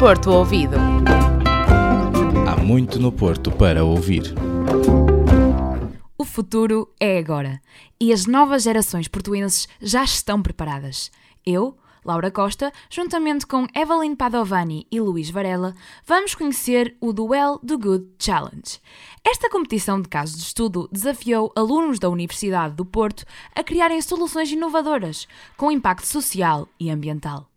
Porto Ouvido. Há muito no Porto para ouvir. O futuro é agora e as novas gerações portuenses já estão preparadas. Eu, Laura Costa, juntamente com Evelyn Padovani e Luís Varela, vamos conhecer o Duel do Good Challenge. Esta competição de casos de estudo desafiou alunos da Universidade do Porto a criarem soluções inovadoras com impacto social e ambiental.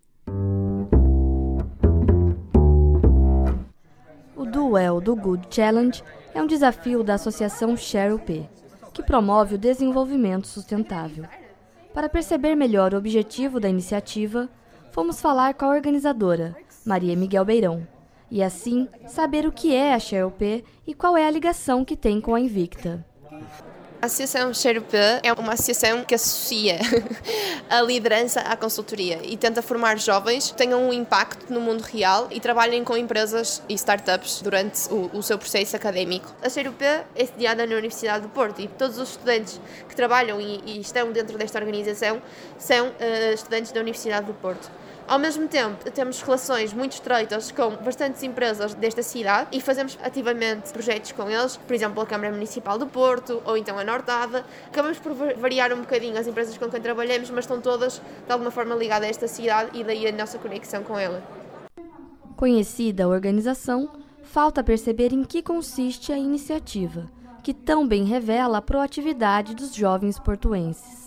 Duel do Good Challenge é um desafio da Associação Share UP, que promove o desenvolvimento sustentável. Para perceber melhor o objetivo da iniciativa, fomos falar com a organizadora, Maria Miguel Beirão, e assim saber o que é a Xerope e qual é a ligação que tem com a Invicta. A Associação Xerope é uma associação que associa a liderança à consultoria e tenta formar jovens que tenham um impacto no mundo real e trabalhem com empresas e startups durante o, o seu processo académico. A Xerope é sediada na Universidade do Porto e todos os estudantes que trabalham e, e estão dentro desta organização são uh, estudantes da Universidade do Porto. Ao mesmo tempo, temos relações muito estreitas com bastantes empresas desta cidade e fazemos ativamente projetos com eles, por exemplo, a Câmara Municipal do Porto ou então a Nortada. Acabamos por variar um bocadinho as empresas com quem trabalhamos, mas estão todas de alguma forma ligadas a esta cidade e daí a nossa conexão com ela. Conhecida a organização, falta perceber em que consiste a iniciativa, que tão bem revela a proatividade dos jovens portuenses.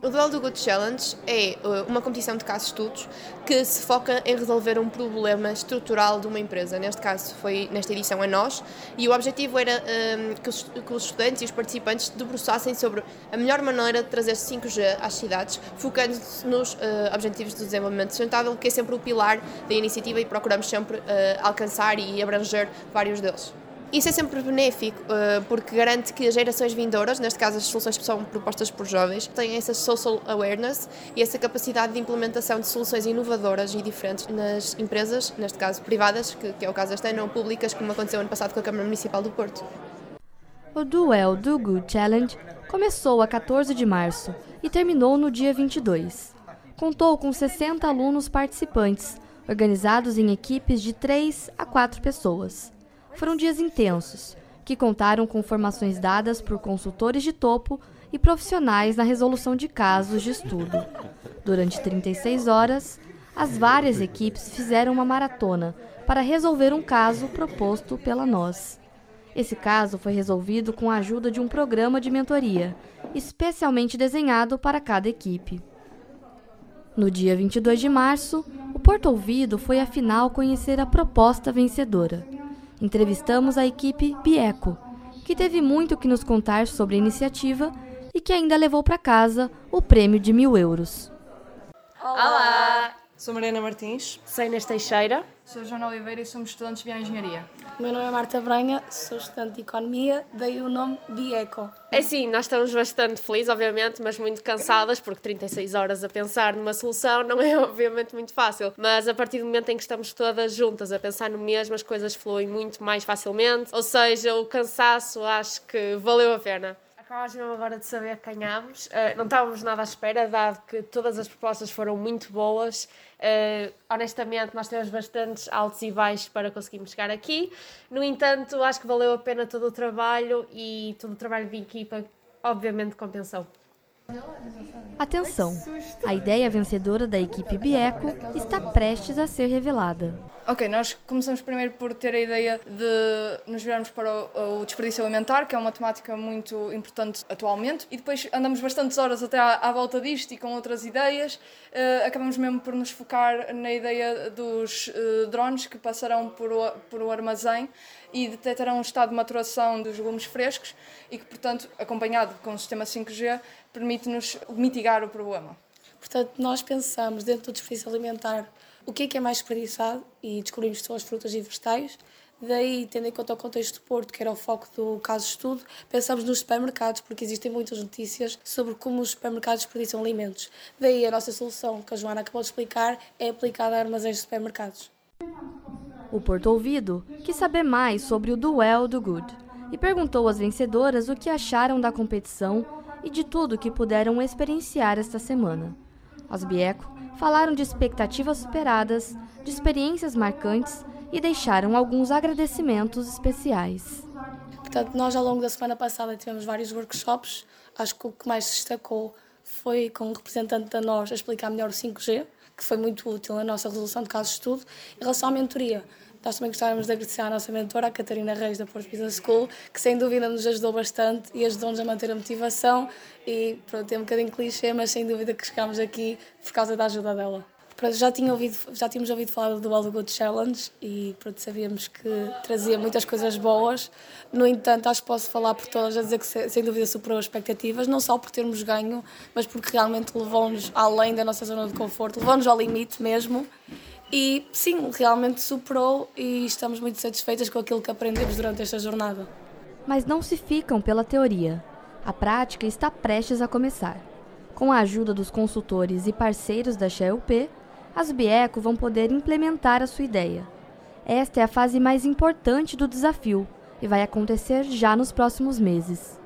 O Duelo do Good Challenge é uh, uma competição de casos estudos que se foca em resolver um problema estrutural de uma empresa. Neste caso, foi nesta edição a nós, e o objetivo era um, que, os, que, os, estudantes e os participantes debruçassem sobre a melhor maneira de trazer 5G às cidades, focando-se nos uh, Objetivos do Desenvolvimento Sustentável, que é sempre o pilar da iniciativa e procuramos sempre uh, alcançar e abranger vários deles. Isso é sempre benéfico, eh, porque garante que as gerações vindouras, neste caso as soluções que são propostas por jovens, têm essa social awareness e essa capacidade de implementação de soluções inovadoras e diferentes nas empresas, neste caso privadas, que, é o caso deste ano, públicas, como aconteceu ano passado com a Câmara Municipal do Porto. O Duel Do Good Challenge começou a 14 de março e terminou no dia 22. Contou com 60 alunos participantes, organizados em equipes de 3 a 4 pessoas. Foram dias intensos, que contaram com formações dadas por consultores de topo e profissionais na resolução de casos de estudo. Durante 36 horas, as várias equipes fizeram uma maratona para resolver um caso proposto pela nós. Esse caso foi resolvido com a ajuda de um programa de mentoria, especialmente desenhado para cada equipe. No dia 22 de março, o Porto Ouvido foi afinal conhecer a proposta vencedora entrevistamos a equipe Bieco, que teve muito que nos contar sobre a iniciativa e que ainda levou para casa o prêmio de mil euros. Olá! Sou Mariana Martins. Sou Inês Teixeira. Sou Joana Oliveira e somos estudantes de Bioengenharia. Meu nome é Marta Branha, sou estudante de Economia, daí o nome Bieco. É sim, nós estamos bastante felizes, obviamente, mas muito cansadas, porque 36 horas a pensar numa solução não é, obviamente, muito fácil. Mas a partir do momento em que estamos todas juntas a pensar no mesmo, as coisas fluem muito mais facilmente. Ou seja, o cansaço acho que valeu a pena. Acabámos mesmo agora de saber que ganhámos. Uh, não estávamos nada à espera, dado que todas as propostas foram muito boas. Uh, honestamente, nós temos bastantes altos e baixos para conseguirmos chegar aqui. No entanto, acho que valeu a pena todo o trabalho e todo o trabalho de equipa, obviamente, compensou. Atenção! A ideia vencedora da equipe Bieco está prestes a ser revelada. Ok, nós começamos primeiro por ter a ideia de nos virarmos para o, desperdício alimentar, que é uma temática muito importante atualmente, e depois andamos bastantes horas até à, à volta disto e com outras ideias. Uh, acabamos mesmo por nos focar na ideia dos uh, drones que passarão por o, por o armazém e detectarão o estado de maturação dos legumes frescos e que, portanto, acompanhado com o sistema 5G, permite-nos mitigar o problema. Portanto, nós pensamos dentro do desperdício alimentar o que é que é mais desperdiçado e descobrimos que são as frutas e vegetais. Daí, tendo em conta o contexto do Porto, que era o foco do caso de estudo, pensamos nos supermercados, porque existem muitas notícias sobre como os supermercados desperdiçam alimentos. Daí, a nossa solução, que a Joana acabou de explicar, é aplicada a armazéns de supermercados. O Porto Ouvido quis saber mais sobre o Duel do Good e perguntou às vencedoras o que acharam da competição e de tudo que puderam experienciar esta semana. Os Bieco falaram de expectativas superadas, de experiências marcantes e deixaram alguns agradecimentos especiais. Portanto, nós ao longo da semana passada tivemos vários workshops. Acho que o que mais se destacou foi com um representante da nós a explicar melhor o 5G, que foi muito útil na nossa resolução de casos de estudo. Em relação à mentoria, nós também gostávamos de agradecer à nossa mentora, a Catarina Reis, da Porto Business School, que sem dúvida nos ajudou bastante e ajudou-nos a manter a motivação. E pronto, é um bocadinho clichê, mas sem dúvida que chegámos aqui por causa da ajuda dela. Pronto, já, tinha ouvido, já tínhamos ouvido falar do All Good Challenge e pronto, sabíamos que trazia muitas coisas boas. No entanto, acho que posso falar por todas a dizer que sem dúvida superou as expectativas, não só por termos ganho, mas porque realmente levou-nos além da nossa zona de conforto, levou-nos ao limite mesmo. E sim, realmente superou e estamos muito satisfeitas com aquilo que aprendemos durante esta jornada. Mas não se ficam pela teoria. A prática está prestes a começar. Com a ajuda dos consultores e parceiros da XEUP, as Bieco vão poder implementar a sua ideia. Esta é a fase mais importante do desafio e vai acontecer já nos próximos meses.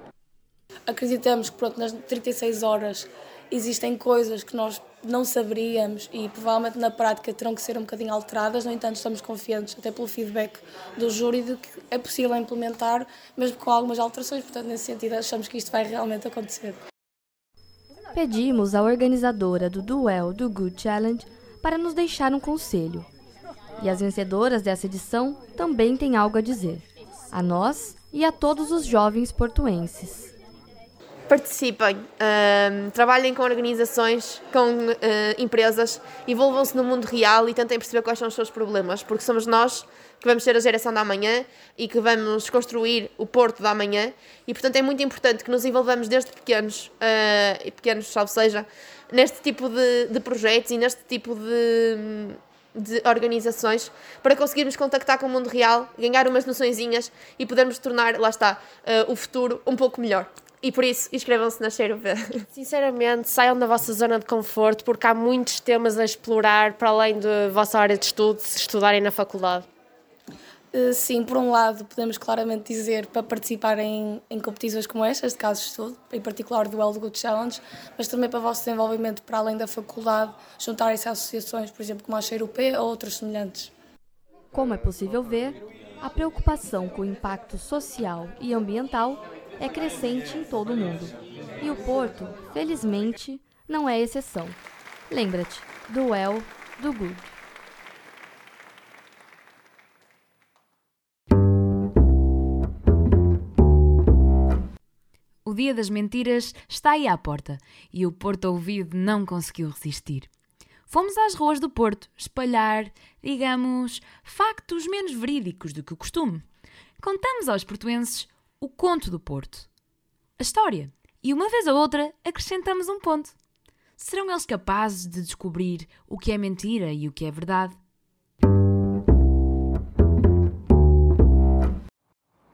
Acreditamos que pronto, nas 36 horas existem coisas que nós não saberíamos e provavelmente na prática terão que ser um bocadinho alteradas, no entanto estamos confiantes, até pelo feedback do júri, de que é possível implementar, mesmo com algumas alterações, portanto nesse sentido achamos que isto vai realmente acontecer. Pedimos à organizadora do Duel do Good Challenge para nos deixar um conselho. E as vencedoras dessa edição também têm algo a dizer, a nós e a todos os jovens portuenses participem, trabalhem com organizações, com uh, empresas, envolvam-se no mundo real e tentem perceber quais são os seus problemas, porque somos nós que vamos ser a geração da manhã e que vamos construir o porto da manhã e portanto é muito importante que nos envolvamos desde pequenos, uh, pequenos, salvo seja, neste tipo de, de projetos e neste tipo de de organizações para conseguirmos contactar com o mundo real, ganhar umas noçõezinhas e podermos tornar, lá está, uh, o futuro um pouco melhor. E por isso, inscrevam-se na Cheiro B. Sinceramente, saiam da vossa zona de conforto, porque há muitos temas a explorar para além da vossa área de estudo, se estudarem na faculdade. Eh, sim, por um lado, podemos claramente dizer para participar em, em competições como estas, de casos de estudo, em particular do Well Good Challenge, mas também para o vosso desenvolvimento para além da faculdade, juntarem-se a associações, por exemplo, como a Cheiro P ou outras semelhantes. Como é possível ver, a preocupação com o impacto social e ambiental é crescente em todo o mundo. E o Porto, felizmente, não é exceção. Lembra-te, do well, do good. O dia das mentiras está aí à porta e o Porto ouvido não conseguiu resistir. Fomos às ruas do Porto espalhar, digamos, factos menos verídicos do que o costume. Contamos aos portuenses o conto do Porto, a história, e uma vez ou outra acrescentamos um ponto. Serão eles capazes de descobrir o que é mentira e o que é verdade?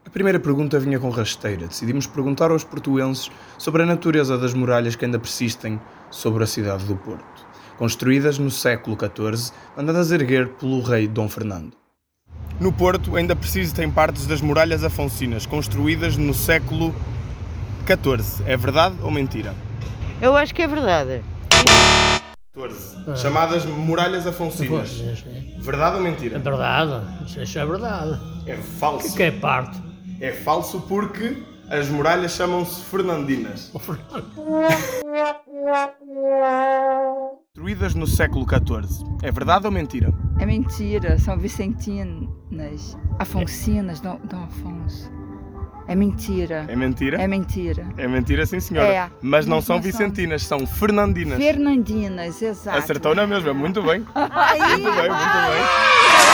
A primeira pergunta vinha com rasteira. Decidimos perguntar aos portuenses sobre a natureza das muralhas que ainda persistem sobre a cidade do Porto, construídas no século XIV, mandadas erguer pelo rei Dom Fernando. No Porto ainda persistem partes das muralhas afonsinas, construídas no século XIV. É verdade ou mentira? Eu acho que é verdade. XIV. Chamadas muralhas afonsinas. Verdade ou mentira? É verdade. Isso é verdade. É falso. O que é parte? É falso porque as muralhas chamam-se Fernandinas. Construídas no século XIV. É verdade ou mentira? É mentira, são vicentinas, afonsinas, Dom, Dom Afonso. É mentira. É mentira? É mentira. É mentira, sim senhora. É. Mas não são vicentinas, são fernandinas. Fernandinas, exato. Acertou na mesma, muito bem. muito bem, muito bem.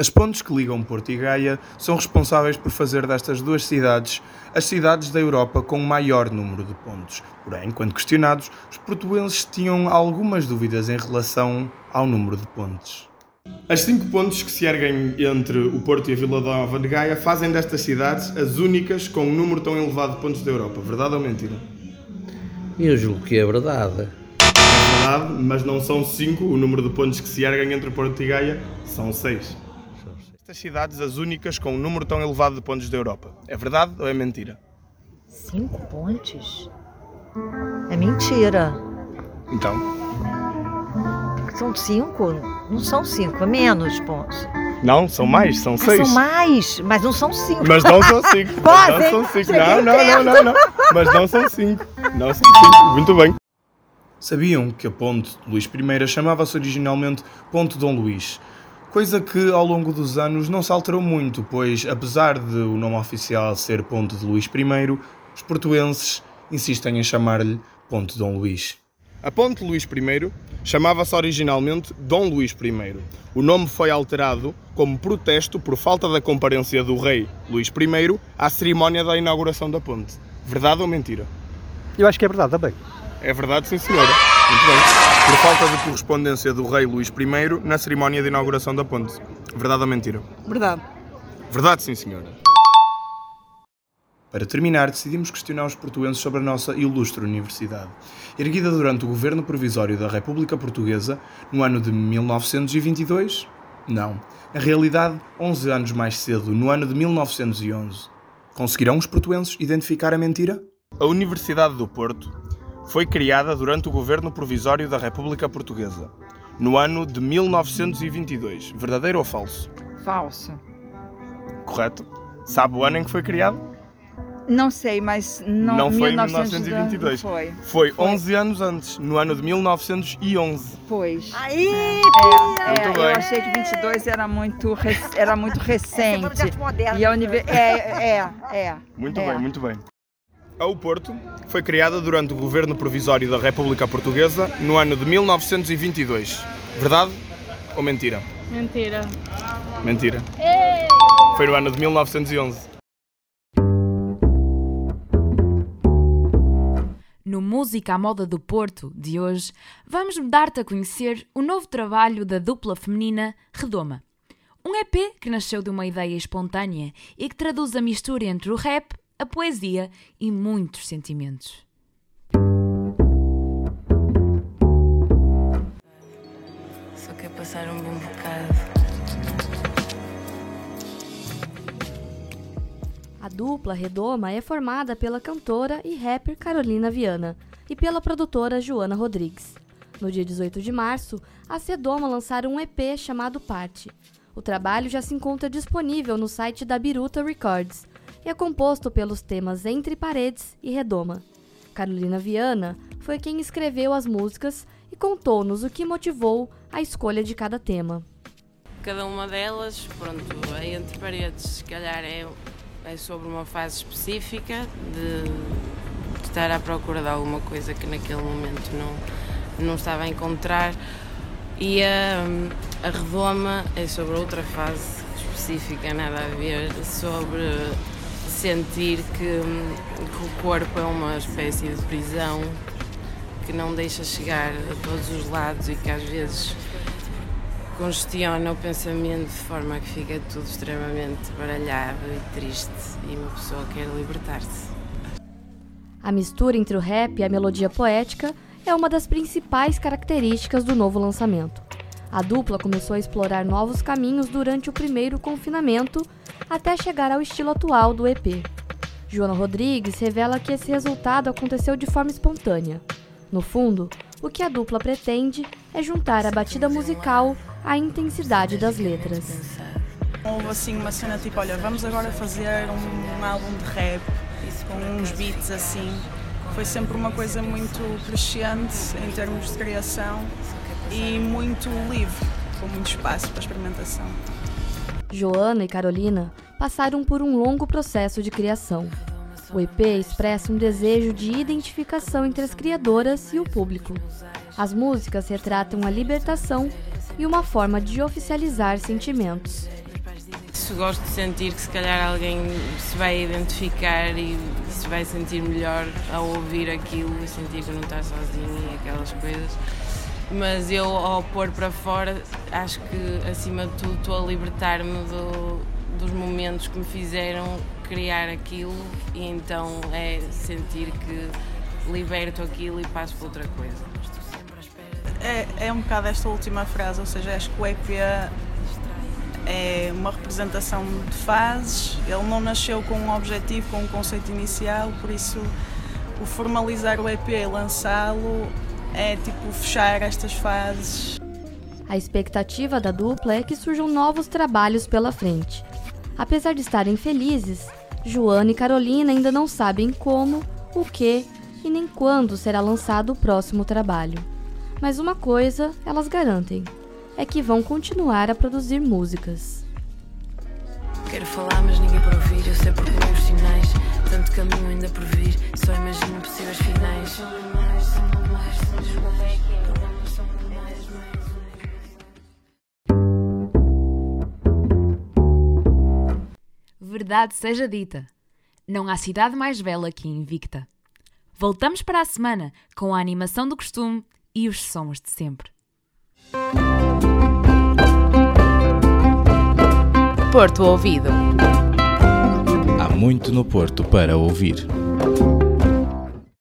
As pontes que ligam Porto e Gaia são responsáveis por fazer destas duas cidades as cidades da Europa com maior número de pontos. Porém, quando questionados, os portugueses tinham algumas dúvidas em relação ao número de pontes. As cinco pontes que se erguem entre o Porto e a Vila Nova de Gaia fazem destas cidades as únicas com um número tão elevado de pontos da Europa. Verdade ou mentira? Eu julgo que é verdade. É verdade, mas não são cinco o número de pontos que se erguem entre o Porto e Gaia, são seis. Estas cidades as únicas com um número tão elevado de pontos da Europa. É verdade ou é mentira? Cinco pontes? É mentira. Então, São cinco? Não são cinco, é menos pontos. não, são mais, são Ah, seis. são mais, mas não são cinco. Mas não são cinco. Quase, não são cinco. Não, não, não, não, não. Mas não são cinco. Não são cinco. Muito bem. Sabiam que a ponte de Luís I chamava-se originalmente Ponte Dom Luís? Coisa que ao longo dos anos não se alterou muito, pois apesar de o nome oficial ser Ponte de Luís I, os portuenses insistem em chamar-lhe Ponte Dom Luís. A Ponte Luís I chamava-se originalmente Dom Luís I. O nome foi alterado como protesto por falta da comparência do rei Luís I à cerimónia da inauguração da ponte. Verdade ou mentira? Eu acho que é verdade também. É verdade, sim senhora. Muito bem. Por falta de correspondência do rei Luís I na cerimónia de inauguração da ponte. Verdade ou mentira? Verdade. Verdade, sim senhora. Para terminar, decidimos questionar os portuenses sobre a nossa ilustre universidade. Erguida durante o governo provisório da República Portuguesa, no ano de 1922? Não. Na realidade, 11 anos mais cedo, no ano de 1911. Conseguirão os portuenses identificar a mentira? A Universidade do Porto foi criada durante o governo provisório da República Portuguesa, no ano de 1922. Verdadeiro ou falso? Falso. Correto? Sabe o ano em que foi criado? Não sei, mas não, Não foi em 1922. 1922. Foi. Foi 11 anos antes, no ano de 1911. Pois. Aí, É, Muito é, eu bem. achei que 22 era muito, rec- era muito recente. projeto moderno. E a univer... É, é, é. Muito é. bem, muito bem. A O Porto foi criada durante o governo provisório da República Portuguesa no ano de 1922. Verdade ou mentira? Mentira. Mentira. Foi no ano de 1911. No Música à Moda do Porto de hoje, vamos dar-te a conhecer o novo trabalho da dupla feminina Redoma. Um EP que nasceu de uma ideia espontânea e que traduz a mistura entre o rap, a poesia e muitos sentimentos. Só quer passar um bom bocado. A dupla Redoma é formada pela cantora e rapper Carolina Viana e pela produtora Joana Rodrigues. No dia 18 de março, a Sedoma lançaram um EP chamado Parte. O trabalho já se encontra disponível no site da Biruta Records e é composto pelos temas Entre Paredes e Redoma. Carolina Viana foi quem escreveu as músicas e contou-nos o que motivou a escolha de cada tema. Cada uma delas, pronto, a entre paredes, se calhar é, é sobre uma fase específica de, de estar à procura de alguma coisa que naquele momento não, não estava a encontrar. E a, a redoma é sobre outra fase específica, nada a ver, sobre sentir que, que o corpo é uma espécie de prisão que não deixa chegar a todos os lados e que às vezes congestiona o pensamento de forma que fica tudo extremamente baralhado e triste e uma pessoa quer libertar-se. A mistura entre o rap e a melodia poética é uma das principais características do novo lançamento. A dupla começou a explorar novos caminhos durante o primeiro confinamento até chegar ao estilo atual do EP. Joana Rodrigues revela que esse resultado aconteceu de forma espontânea. No fundo, o que a dupla pretende é juntar a batida musical à intensidade das letras. Houve assim uma cena tipo, olha, vamos agora fazer um, álbum de rap com uns beats assim. Foi sempre uma coisa muito crescente em termos de criação e muito livre, com muito espaço para experimentação. Joana e Carolina passaram por um longo processo de criação. O EP expressa um desejo de identificação entre as criadoras e o público. As músicas retratam a libertação e uma forma de oficializar sentimentos. Isso gosto de sentir que se calhar alguém se vai identificar e se vai sentir melhor ao ouvir aquilo e sentir que não está sozinho e aquelas coisas. Mas eu, ao pôr para fora, acho que acima de tudo estou a libertar-me do, dos momentos que me fizeram criar aquilo e então é sentir que liberto aquilo e passo para outra coisa. É, é um bocado esta última frase, ou seja, acho que o EP é uma representação de fases, ele não nasceu com um objetivo, com um conceito inicial, por isso o formalizar o EP lançá-lo é tipo fechar estas fases. A expectativa da dupla é que surjam novos trabalhos pela frente. Apesar de estarem felizes, Joana e Carolina ainda não sabem como, o que e nem quando será lançado o próximo trabalho. Mas uma coisa elas garantem: é que vão continuar a produzir músicas. Quero falar, mas ninguém para ouvir. Eu sei porque os sinais. Tanto caminho ainda por vir. Só imagino possíveis finais. Verdade seja dita, não há cidade mais bela que invicta. Voltamos para a semana com a animação do costume e os sons de sempre. Porto Ouvido. Há muito no Porto para ouvir.